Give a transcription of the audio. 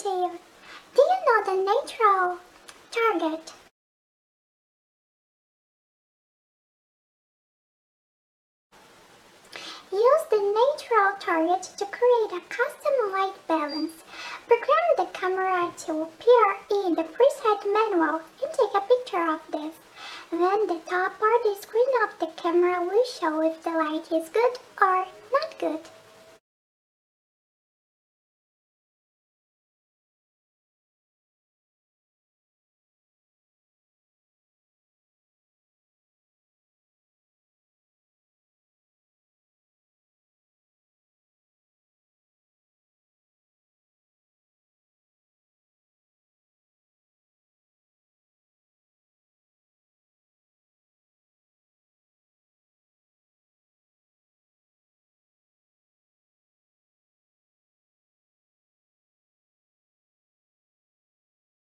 Do you know the neutral target? Use the neutral target to create a custom light balance. Program the camera to appear in the preset manual and take a picture of this. Then the top part of the screen of the camera will show if the light is good or.